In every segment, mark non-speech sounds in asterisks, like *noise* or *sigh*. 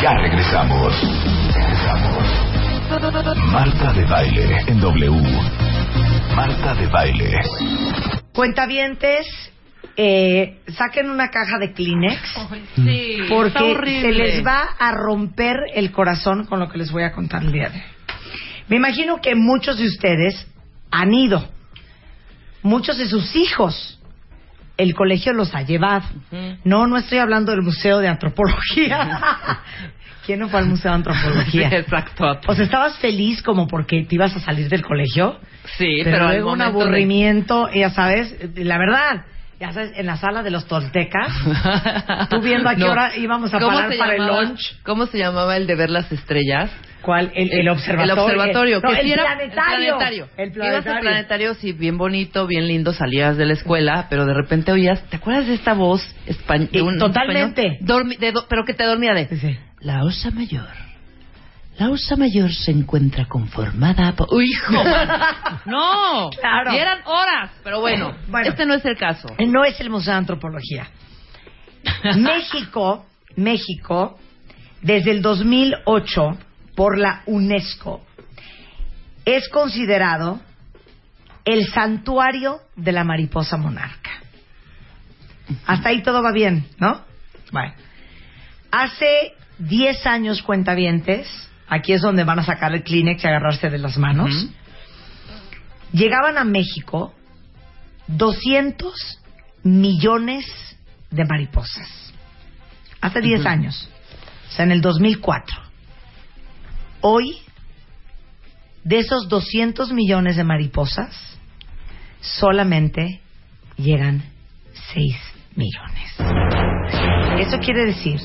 Ya regresamos. Regresamos. Marta de Baile en W. Marta de Baile. Cuentavientes, eh, saquen una caja de Kleenex Sí, porque se les va a romper el corazón con lo que les voy a contar el día de hoy. Me imagino que muchos de ustedes han ido, muchos de sus hijos. El colegio los ha llevado. No, no estoy hablando del Museo de Antropología. *laughs* ¿Quién no fue al Museo de Antropología? *laughs* Exacto. O sea, ¿estabas feliz como porque te ibas a salir del colegio? Sí, pero, pero, luego un de- aburrimiento, ya sabes, la verdad, ya sabes, en la sala de los toltecas, tú viendo a qué *laughs* No. hora íbamos a ¿Cómo parar para llamaba- el lunch. ¿Cómo se llamaba el de ver las estrellas? ¿Cuál? El, el observatorio. El observatorio. No, que el, era- planetario. El planetario. El Ibas al planetario. planetario, sí, bien bonito, bien lindo, salías de la escuela, pero de repente oías, ¿te acuerdas de esta voz española? Eh, totalmente. pero que te dormía de... Sí, sí. La osa mayor. La osa mayor se encuentra conformada por... ¡Uy, hijo! *laughs* ¡No! Claro. Y eran horas, pero bueno, Bueno. este no es el caso. No es el Museo de Antropología. *laughs* México, México, desde el 2008, por la UNESCO, es considerado el santuario de la mariposa monarca. Hasta ahí todo va bien, ¿no? Bueno. Hace 10 años, cuentavientes, aquí es donde van a sacar el Kleenex y agarrarse de las manos, llegaban a México 200 millones de mariposas. Hace 10 años. O sea, en el 2004. Hoy, de esos 200 millones de mariposas, solamente llegan 6 millones. Eso quiere decir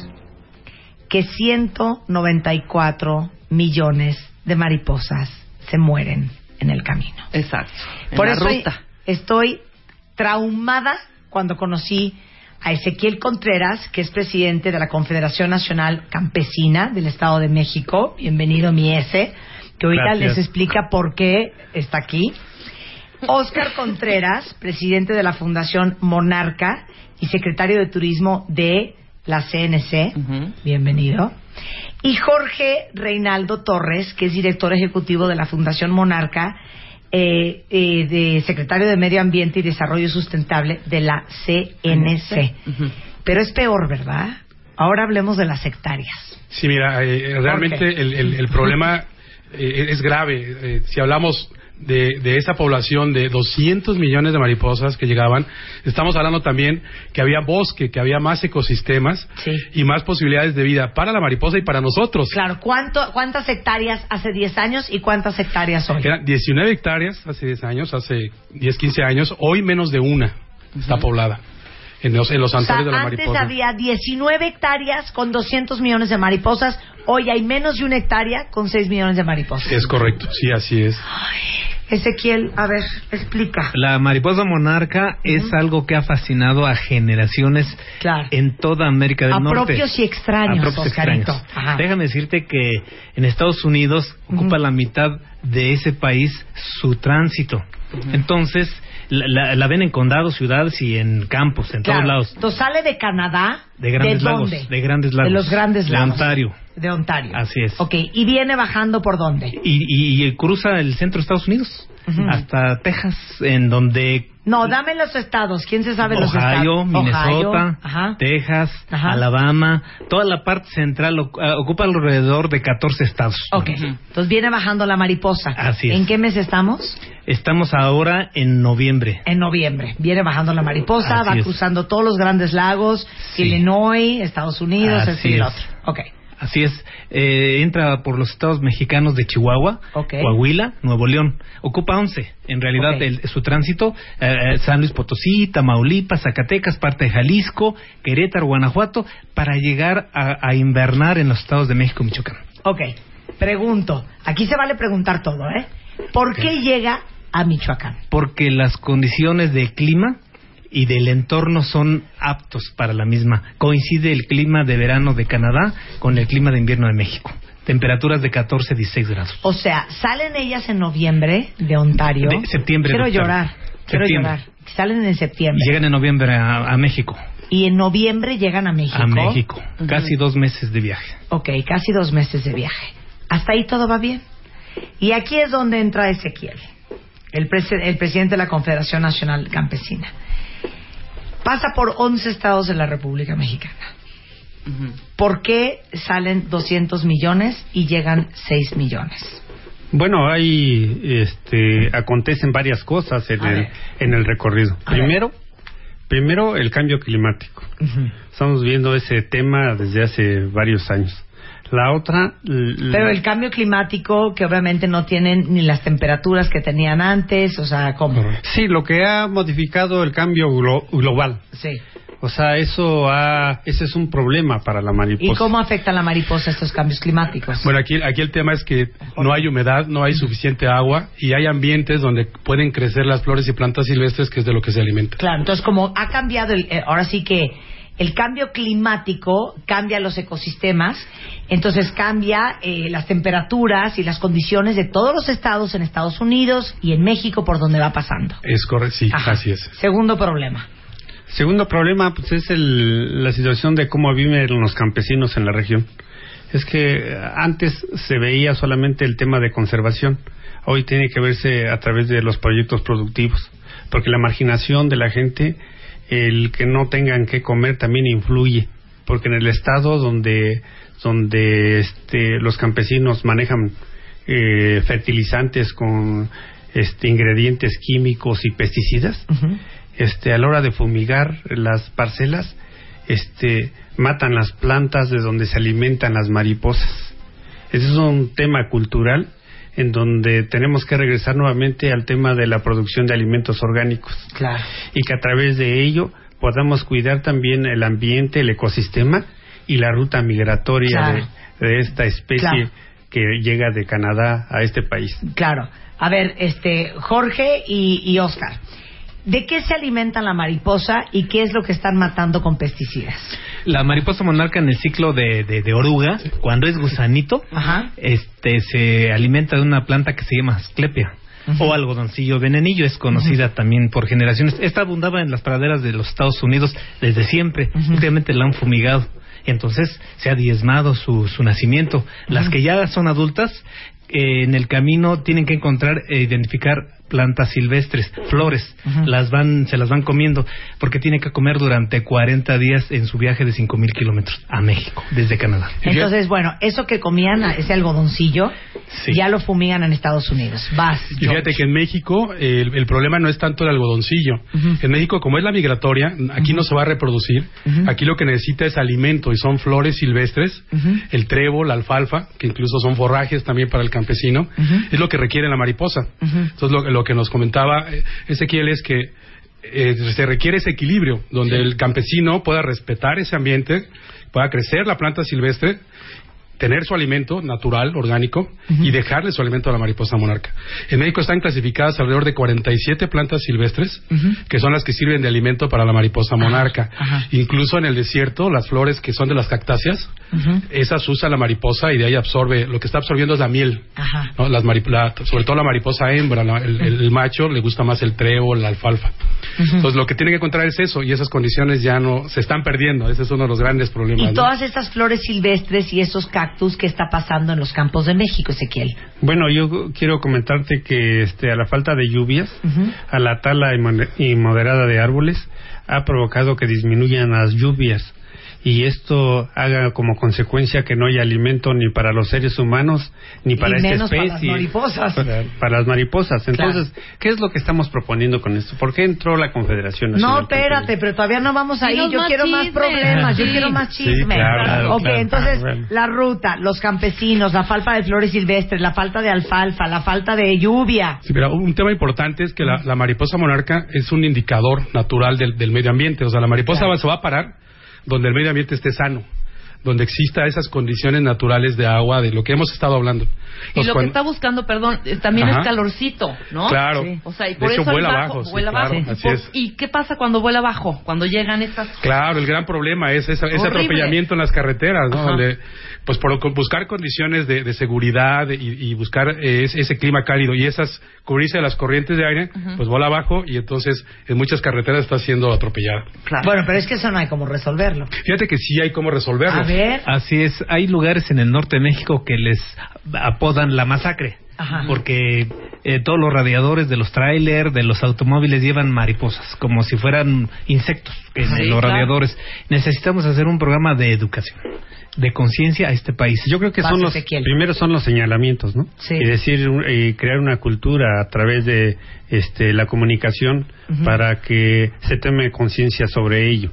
que 194 millones de mariposas se mueren en el camino. Exacto. En Por la eso ruta. estoy traumada cuando conocí a Ezequiel Contreras, que es presidente de la Confederación Nacional Campesina del Estado de México. Bienvenido, mi S, que ahorita Gracias. les explica por qué está aquí. Oscar *laughs* Contreras, presidente de la Fundación Monarca y secretario de Turismo de la CNC. Bienvenido. Y Jorge Reinaldo Torres, que es director ejecutivo de la Fundación Monarca, eh, eh, de secretario de Medio Ambiente y Desarrollo Sustentable de la CNC. Ujú. Pero es peor, ¿verdad? Ahora hablemos de las hectáreas. Sí, mira, eh, realmente el, el- el problema *laughs* eh, es grave. Eh, si hablamos de, de esa población de 200 millones de mariposas que llegaban, estamos hablando también que había bosque, que había más ecosistemas Sí. y más posibilidades de vida para la mariposa y para nosotros. Claro, ¿cuánto, ¿cuántas hectáreas hace 10 años y cuántas hectáreas hoy? Eran 19 hectáreas hace 10 años, hace 10, 15 años, hoy menos de una está poblada en los, en los O sea, santuarios de la antes mariposa. había 19 hectáreas con 200 millones de mariposas. Hoy hay menos de una hectárea con 6 millones de mariposas. Es correcto, sí, así es. Ezequiel, a ver, explica. La mariposa monarca es algo que ha fascinado a generaciones Claro. en toda América del A Norte. propios y extraños, A propios extraños. Déjame decirte que en Estados Unidos ocupa la mitad de ese país su tránsito. Entonces, la, la- la ven en condados, ciudades y en campos, en Claro. todos lados. Entonces sale de Canadá. De grandes ¿De lagos. dónde? De grandes lagos. De los grandes De lagos. Ontario. De Ontario. Así es. Ok, y viene bajando por dónde? Y, y- y cruza el centro de Estados Unidos. Hasta Texas, en donde No, dame los estados. ¿Quién se sabe los estados? Ohio, Minnesota, Ohio, Ajá. Texas, Ajá. Alabama, toda la parte central ah, ocupa alrededor de 14 estados. Ok, entonces viene bajando la mariposa. Así es. ¿En qué mes estamos? Estamos ahora en noviembre. En noviembre. Viene bajando la mariposa, Así va es. cruzando todos los grandes lagos, Sí. Illinois, Estados Unidos, Así este el otro. Ok. Así es, eh, entra por los estados mexicanos de Chihuahua. Coahuila, Nuevo León. Ocupa 11, en realidad, el- su tránsito, eh, San Luis Potosí, Tamaulipas, Zacatecas, parte de Jalisco, Querétaro, Guanajuato, para llegar a, a invernar en los estados de México y Michoacán. Ok, pregunto. Aquí se vale preguntar todo, ¿eh? ¿Por qué llega a Michoacán? Porque las condiciones de clima y del entorno son aptos para la misma. Coincide el clima de verano de Canadá con el clima de invierno de México. Temperaturas de 14, 16 grados. O sea, salen ellas en noviembre de Ontario. De septiembre Quiero llorar. Quiero llorar. Salen en septiembre. Y llegan en noviembre a, a México. Y en noviembre llegan a México. A México. Casi dos meses de viaje. Ok, casi dos meses de viaje. Hasta ahí todo va bien. Y aquí es donde entra Ezequiel, el, prese- el presidente de la Confederación Nacional Campesina. Pasa por 11 estados de la República Mexicana. ¿Por qué salen 200 millones y llegan 6 millones? Bueno, hay, este, acontecen varias cosas en, el, en el recorrido. A ver. Primero, primero el cambio climático. Estamos viendo ese tema desde hace varios años. La otra, l- Pero el cambio climático, que obviamente no tienen ni las temperaturas que tenían antes, o sea, ¿cómo? sí, lo que ha modificado el cambio glo- global. Sí. O sea, eso ha, ese es un problema para la mariposa. ¿Y cómo afecta a la mariposa estos cambios climáticos? Bueno, aquí, aquí el tema es que no hay humedad, no hay suficiente agua y hay ambientes donde pueden crecer las flores y plantas silvestres que es de lo que se alimenta. Claro, entonces como ha cambiado, el, eh, ahora sí que el cambio climático cambia los ecosistemas, entonces cambia eh, las temperaturas y las condiciones de todos los estados en Estados Unidos y en México por donde va pasando. Es correcto, sí, Ajá. así es. Segundo problema. Segundo problema, pues es el- la situación de cómo viven los campesinos en la región. Es que eh, antes se veía solamente el tema de conservación, hoy tiene que verse a través de los proyectos productivos, porque la marginación de la gente, el que no tengan que comer también influye, porque en el estado donde donde este, los campesinos manejan eh, fertilizantes con este, ingredientes químicos y pesticidas, este, a la hora de fumigar las parcelas, este, matan las plantas de donde se alimentan las mariposas. Ese es un tema cultural en donde tenemos que regresar nuevamente al tema de la producción de alimentos orgánicos Claro. y que a través de ello podamos cuidar también el ambiente, el ecosistema y la ruta migratoria Claro. de, de esta especie Claro. que llega de Canadá a este país. Claro. A ver, este, Jorge y, y Oscar, ¿de qué se alimenta la mariposa y qué es lo que están matando con pesticidas? La mariposa monarca en el ciclo de, de, de oruga, cuando es gusanito, Ajá. este se alimenta de una planta que se llama asclepia. O algodoncillo venenillo, es conocida también por generaciones. Esta abundaba en las praderas de los Estados Unidos desde siempre. Últimamente la han fumigado. Entonces se ha diezmado su, su nacimiento. Las que ya son adultas, eh, en el camino tienen que encontrar e identificar plantas silvestres, flores, las van, se las van comiendo, porque tienen que comer durante 40 días en su viaje de 5.000 kilómetros a México, desde Canadá. Entonces, bueno, eso que comían, ese algodoncillo, Sí. ya lo fumigan en Estados Unidos. Vas. Y fíjate que en México el, el problema no es tanto el algodoncillo. En México, como es la migratoria, aquí no se va a reproducir. Aquí lo que necesita es alimento y son flores silvestres, el trébol, la alfalfa, que incluso son forrajes también para el campesino. Es lo que requiere la mariposa. Entonces, lo, lo que nos comentaba eh, Ezequiel es que eh, se requiere ese equilibrio, donde el campesino pueda respetar ese ambiente, pueda crecer la planta silvestre tener su alimento natural, orgánico, y dejarle su alimento a la mariposa monarca. En México están clasificadas alrededor de 47 plantas silvestres, que son las que sirven de alimento para la mariposa monarca. Incluso en el desierto, las flores que son de las cactáceas, esas usa la mariposa y de ahí absorbe, lo que está absorbiendo es la miel. Ajá. ¿no? Las la- sobre todo la mariposa hembra, la- el, el- el macho le gusta más el trébol, la alfalfa. Entonces lo que tiene que encontrar es eso y esas condiciones ya no se están perdiendo. Ese es uno de los grandes problemas. Y ¿no? todas estas flores silvestres y esos cactus que está pasando en los campos de México, Ezequiel. Bueno, yo quiero comentarte que este, a la falta de lluvias, a la tala inmo- inmoderada de árboles, ha provocado que disminuyan las lluvias y esto haga como consecuencia que no haya alimento ni para los seres humanos ni para Y esta menos para especie las mariposas. para, para las mariposas entonces qué es lo que estamos proponiendo con esto ¿por qué entró la Confederación No, Nacional espérate, Campesina? pero todavía no vamos ahí. Yo más quiero más problemas, yo Sí. quiero más Sí, chisme. claro, claro, ok, claro. entonces, Ah, bueno. la ruta, los campesinos, la falta de flores silvestres, la falta de alfalfa, la falta de lluvia. Sí, pero un tema importante es que la, la mariposa monarca es un indicador natural del, del medio ambiente. O sea, la mariposa Claro. va- se va a parar donde el medio ambiente esté sano, donde exista esas condiciones naturales de agua, de lo que hemos estado hablando. Y lo cuan- que está buscando, perdón, eh, también Ajá. es calorcito, ¿no? Claro. Sí. O sea, y De por hecho, eso el vuela bajo, abajo, sí, vuela claro, así es. ¿Y qué pasa cuando vuela abajo? Cuando llegan estas... Claro, el gran problema es esa- ese atropellamiento en las carreteras, ¿no? Ajá. Donde, pues por buscar condiciones de, de seguridad y, y buscar eh, ese, ese clima cálido y esas cubrirse de las corrientes de aire, pues vuela abajo y entonces en muchas carreteras está siendo atropellada. Bueno, pero es que eso no hay como resolverlo. Fíjate que sí hay cómo resolverlo. A ver, Así es, hay lugares en el norte de México que les apodan la masacre. Ajá. Porque eh, todos los radiadores de los trailers, de los automóviles llevan mariposas, como si fueran insectos en Sí, los claro. radiadores. Necesitamos hacer un programa de educación, de conciencia a este país. Yo creo que son los Ezequiel. primero son los señalamientos, ¿no? Sí. Y decir y crear una cultura a través de este la comunicación para que se tome conciencia sobre ello.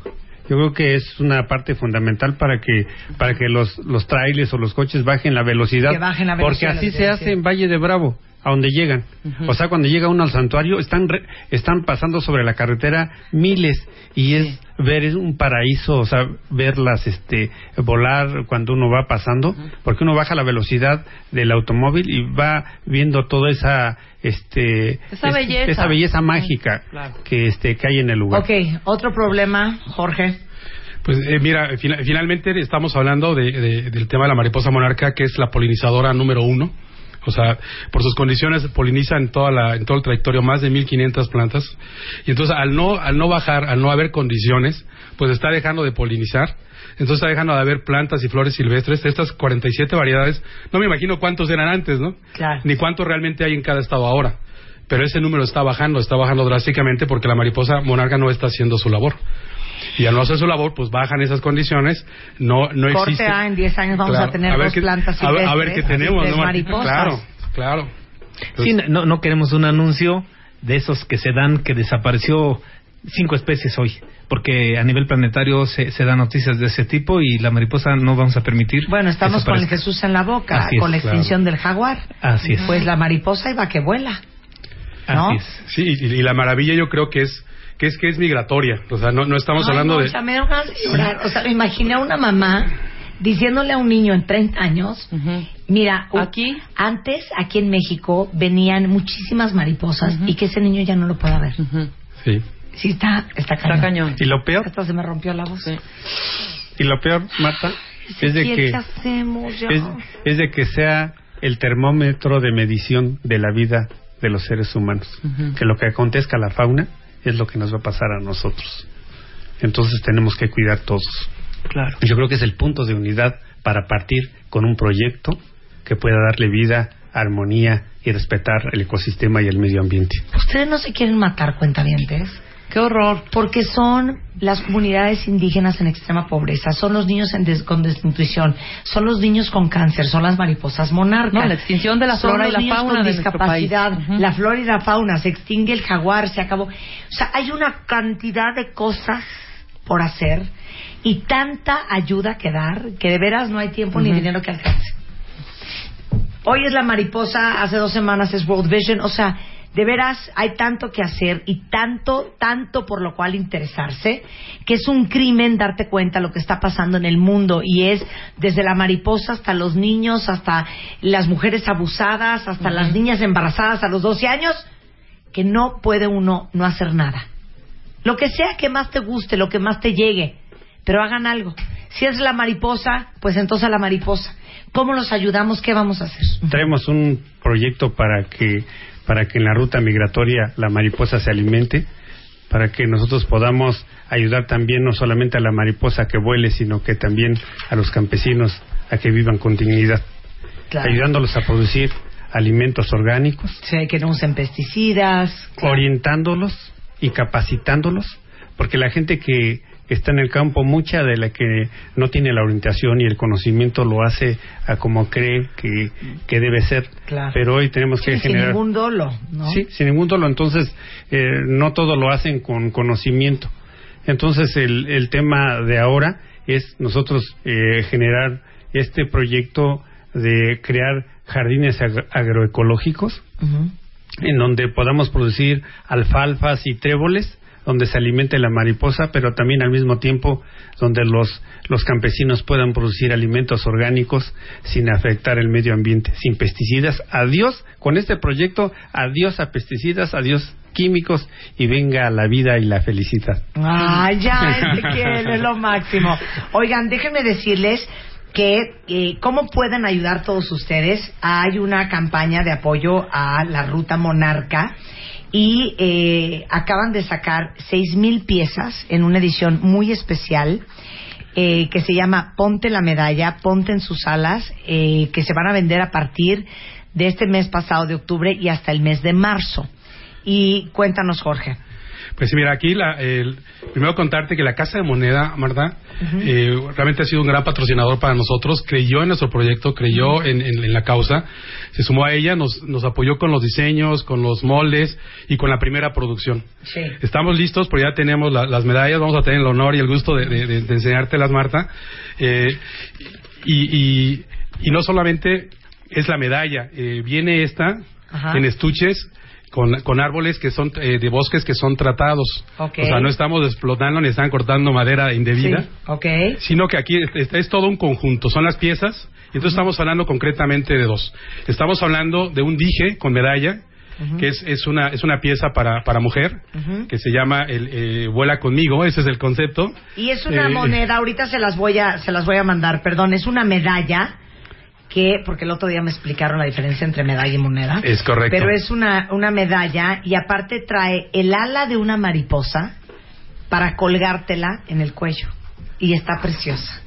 Yo creo que es una parte fundamental para que para que los los trailers o los coches bajen la velocidad, Que bajen la porque velocidad, así lo que se hace en Valle de Bravo, a donde llegan. O sea, cuando llega uno al santuario están re- están pasando sobre la carretera miles y es ver un paraíso, o sea, verlas este volar cuando uno va pasando, porque uno baja la velocidad del automóvil y va viendo toda esa este Esa es- belleza. esa belleza mágica Claro. que este que hay en el lugar. ok, otro problema, Jorge. Pues eh, mira, fina- finalmente estamos hablando de- de- del tema de la mariposa monarca, que es la polinizadora número uno. O sea, por sus condiciones poliniza en, toda la, en todo el trayectorio más de 1.500 plantas. Y entonces, al no, al no bajar, al no haber condiciones, pues está dejando de polinizar. Entonces está dejando de haber plantas y flores silvestres. Estas 47 variedades, no me imagino cuántos eran antes, ¿no? Claro. Ni cuántos realmente hay en cada estado ahora. Pero ese número está bajando, está bajando drásticamente porque la mariposa monarca no está haciendo su labor. Y al no hacer su labor, pues bajan esas condiciones, no, no Corte existe. A, en 10 años vamos Claro, a tener ver dos qué- plantas a ver, a ver silvestres, qué tenemos, ¿no? mariposas. Claro, claro. Sí, no, no queremos un anuncio de esos que se dan que desapareció cinco especies hoy, porque a nivel planetario se, se dan noticias de ese tipo y la mariposa no vamos a permitir. Bueno, estamos con el. Jesús en la boca, Así es, con la claro. extinción del jaguar. Así es. Pues la mariposa iba que vuela. ¿no? Así es. Sí, y, y la maravilla yo creo que es que es que es migratoria. O sea, no, no estamos Ay, hablando no, de... O sea, me da ganas de llorar. O sea, me imaginé a una mamá diciéndole a un niño en 30 años, mira, Aquí. antes aquí en México venían muchísimas mariposas y que ese niño ya no lo pueda ver. Ujú. Sí. Sí, está, está cañón. Está cañón. Y lo peor, Hasta se me rompió la voz. Sí. y lo peor, Marta, es de que ¿qué hacemos ya? es, es de que sea el termómetro de medición de la vida de los seres humanos. Que lo que acontezca a la fauna es lo que nos va a pasar a nosotros. Entonces tenemos que cuidar todos. Claro. Yo creo que es el punto de unidad para partir con un proyecto que pueda darle vida, armonía y respetar el ecosistema y el medio ambiente. Ustedes no se quieren matar, cuentavientes. Qué horror. Porque son las comunidades indígenas en extrema pobreza, son los niños en des- con desnutrición, son los niños con cáncer, son las mariposas monarcas. No, la extinción de la Son flora y la niños fauna con de discapacidad, país. Ujú. la flora y la fauna, se extingue el jaguar, se acabó. O sea, hay una cantidad de cosas por hacer y tanta ayuda que dar que de veras no hay tiempo ni dinero que alcance. Hoy es la mariposa, hace dos semanas es World Vision, o sea, de veras hay tanto que hacer y tanto, tanto por lo cual interesarse, que es un crimen darte cuenta lo que está pasando en el mundo y es desde la mariposa hasta los niños, hasta las mujeres abusadas, hasta las niñas embarazadas a los 12 años, que no puede uno no hacer nada. Lo que sea que más te guste, lo que más te llegue, pero hagan algo. Si es la mariposa, pues entonces a la mariposa. ¿Cómo los ayudamos? ¿Qué vamos a hacer? Traemos un proyecto para que para que en la ruta migratoria la mariposa se alimente, para que nosotros podamos ayudar también no solamente a la mariposa que vuele, sino que también a los campesinos a que vivan con dignidad, ayudándolos a producir alimentos orgánicos, Sí, que no usen pesticidas. orientándolos y capacitándolos, porque la gente que que está en el campo, mucha de la que no tiene la orientación y el conocimiento lo hace a como cree que, que debe ser. Claro. Pero hoy tenemos que Sí, sin generar... ningún dolo, ¿no? Sí, sin ningún dolo. Entonces, eh, no todo lo hacen con conocimiento. Entonces, el, el tema de ahora es nosotros eh, generar este proyecto de crear jardines ag- agroecológicos en donde podamos producir alfalfas y tréboles donde se alimente la mariposa, pero también al mismo tiempo donde los, los campesinos puedan producir alimentos orgánicos sin afectar el medio ambiente, sin pesticidas. Adiós, con este proyecto, adiós a pesticidas, adiós químicos y venga la vida y la felicidad. Ay, ya, *laughs* es lo máximo. Oigan, déjenme decirles que eh, cómo pueden ayudar todos ustedes. Hay una campaña de apoyo a la Ruta Monarca y eh, acaban de sacar seis mil piezas en una edición muy especial eh, que se llama Ponte la medalla, ponte en sus alas, eh, que se van a vender a partir de este mes pasado de octubre y hasta el mes de marzo. Y cuéntanos, Jorge. Pues mira, aquí la, el- primero contarte que la Casa de Moneda, Marta, eh, realmente ha sido un gran patrocinador para nosotros, creyó en nuestro proyecto, creyó en, en- en la causa, se sumó a ella, nos, nos apoyó con los diseños, con los moldes y con la primera producción. Sí. Estamos listos, pero ya tenemos la- las medallas, vamos a tener el honor y el gusto de, de, de- de enseñártelas, Marta. Eh, y, y, y no solamente es la medalla, eh, viene esta Ajá. en estuches con, con árboles que son eh, de bosques que son tratados. Ok. O sea, no estamos explotando ni están cortando madera indebida, Sí, sino que aquí es, es todo un conjunto, son las piezas. Y entonces estamos hablando concretamente de dos. Estamos hablando de un dije con medalla, que es, es, una, es una pieza para, para mujer, que se llama el eh, Vuela conmigo, ese es el concepto. Y es una Eh, moneda, ahorita se las voy a se las voy a mandar, perdón, es una medalla que porque el otro día me explicaron la diferencia entre medalla y moneda. Es correcto. Pero es una una medalla y aparte trae el ala de una mariposa para colgártela en el cuello y está preciosa.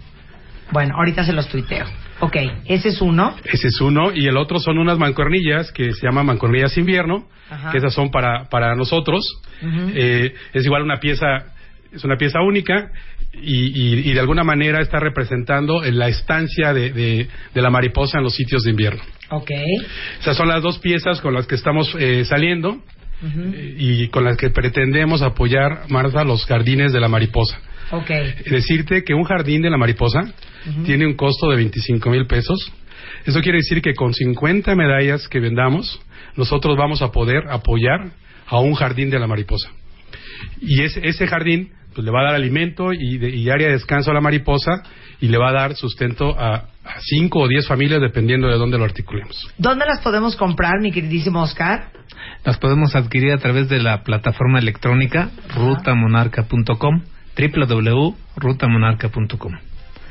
Bueno, ahorita se los tuiteo. Ok, ese es uno. Ese es uno. Y el otro son unas mancuernillas que se llaman mancuernillas invierno, Ajá. que esas son para, para nosotros. Eh, es igual una pieza, es una pieza única y, y- y de alguna manera está representando en la estancia de, de- de la mariposa en los sitios de invierno. Ok. Esas son las dos piezas con las que estamos eh, saliendo eh, y con las que pretendemos apoyar, Marta, los jardines de la mariposa. Ok. Decirte que un jardín de la mariposa tiene un costo de 25 mil pesos. Eso quiere decir que con 50 medallas que vendamos, nosotros vamos a poder apoyar a un jardín de la mariposa. Y ese, ese jardín pues, le va a dar alimento y, de- y área de descanso a la mariposa y le va a dar sustento a, a cinco o diez familias dependiendo de dónde lo articulemos. ¿Dónde las podemos comprar, mi queridísimo Oscar? Las podemos adquirir a través de la plataforma electrónica rutamonarca.com, www.rutamonarca.com.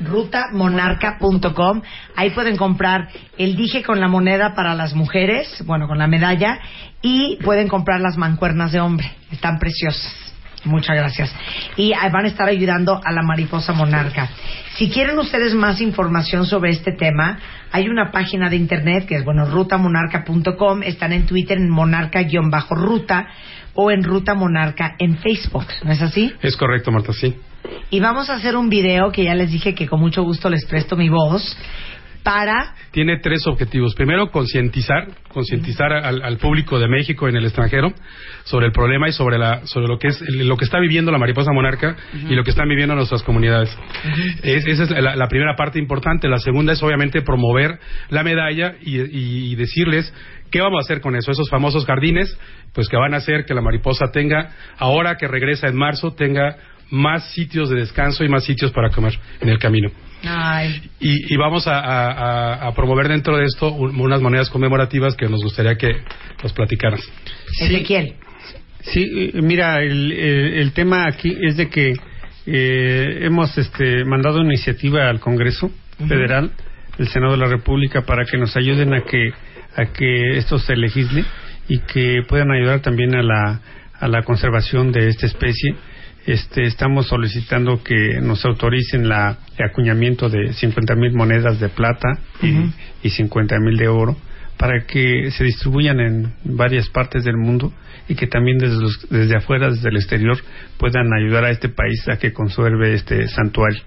rutamonarca.com. Ahí pueden comprar el dije con la moneda para las mujeres, bueno, con la medalla, y pueden comprar las mancuernas de hombre. Están preciosas. Muchas gracias. Y van a estar ayudando a la mariposa monarca. Si quieren ustedes más información sobre este tema, hay una página de internet que es, bueno, rutamonarca.com. Están en Twitter en monarca-ruta o en Ruta Monarca en Facebook. ¿No es así? Es correcto, Marta, sí. Y vamos a hacer un video que ya les dije que con mucho gusto les presto mi voz para Tiene tres objetivos. Primero, concientizar, concientizar al, al público de México en el extranjero sobre el problema y sobre la, sobre lo que es lo que está viviendo la mariposa monarca y lo que están viviendo nuestras comunidades. Es- esa es la, la primera parte importante. La segunda es obviamente promover la medalla y, y- y decirles qué vamos a hacer con eso. Esos famosos jardines, pues que van a hacer que la mariposa tenga, ahora que regresa en marzo, tenga más sitios de descanso y más sitios para comer en el camino. Ay, Y, y vamos a, a- a- a promover dentro de esto un- unas monedas conmemorativas que nos gustaría que nos platicaras. Ezequiel. Sí, eh, mira, el, el- el tema aquí es de que eh, hemos este, mandado una iniciativa al Congreso Federal, el Senado de la República, para que nos ayuden a que, a que esto se legisle y que puedan ayudar también a la, a la conservación de esta especie. Este, estamos solicitando que nos autoricen la, el acuñamiento de 50 mil monedas de plata y, y 50 mil de oro para que se distribuyan en varias partes del mundo y que también desde, los- desde afuera, desde el exterior, puedan ayudar a este país a que conserve este santuario.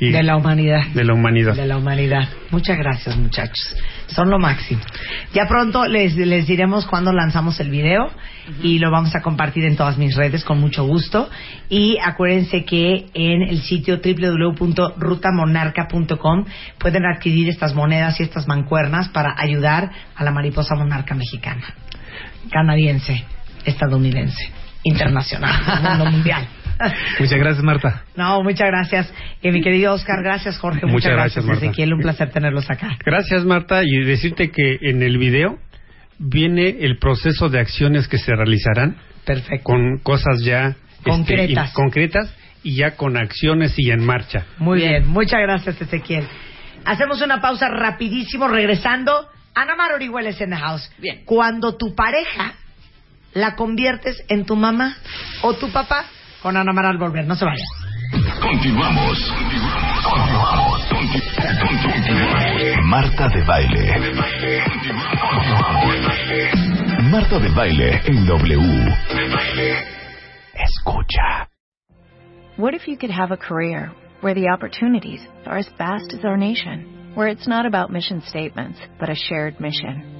Y De la humanidad. de la humanidad. De la humanidad. Muchas gracias, muchachos. Son lo máximo. Ya pronto les, les diremos cuándo lanzamos el video y lo vamos a compartir en todas mis redes con mucho gusto. Y acuérdense que en el sitio www.rutamonarca.com pueden adquirir estas monedas y estas mancuernas para ayudar a la mariposa monarca mexicana, canadiense, estadounidense, internacional, *laughs* mundo mundial. *laughs* Muchas gracias, Marta. No, muchas gracias. Eh, mi querido Oscar, gracias Jorge, muchas, Muchas gracias, gracias, Marta. Ezequiel, un placer tenerlos acá. Gracias, Marta, y decirte que en el video viene el proceso de acciones que se realizarán Perfecto. con cosas ya este, Concretas. y- concretas y ya con acciones y en marcha. Muy bien. muchas gracias Ezequiel. Hacemos una pausa rapidísimo, regresando. Ana Mar Orihueles en the house. Bien. Cuando tu pareja la conviertes en tu mamá o tu papá, con Ana Mar al volver, no se vayan. Continuamos. Continuamos. Continuamos. Marta de baile. Marta de baile en W. Escucha. What if you could have a career where the opportunities are as vast as our nation, where it's not about mission statements, but a shared mission?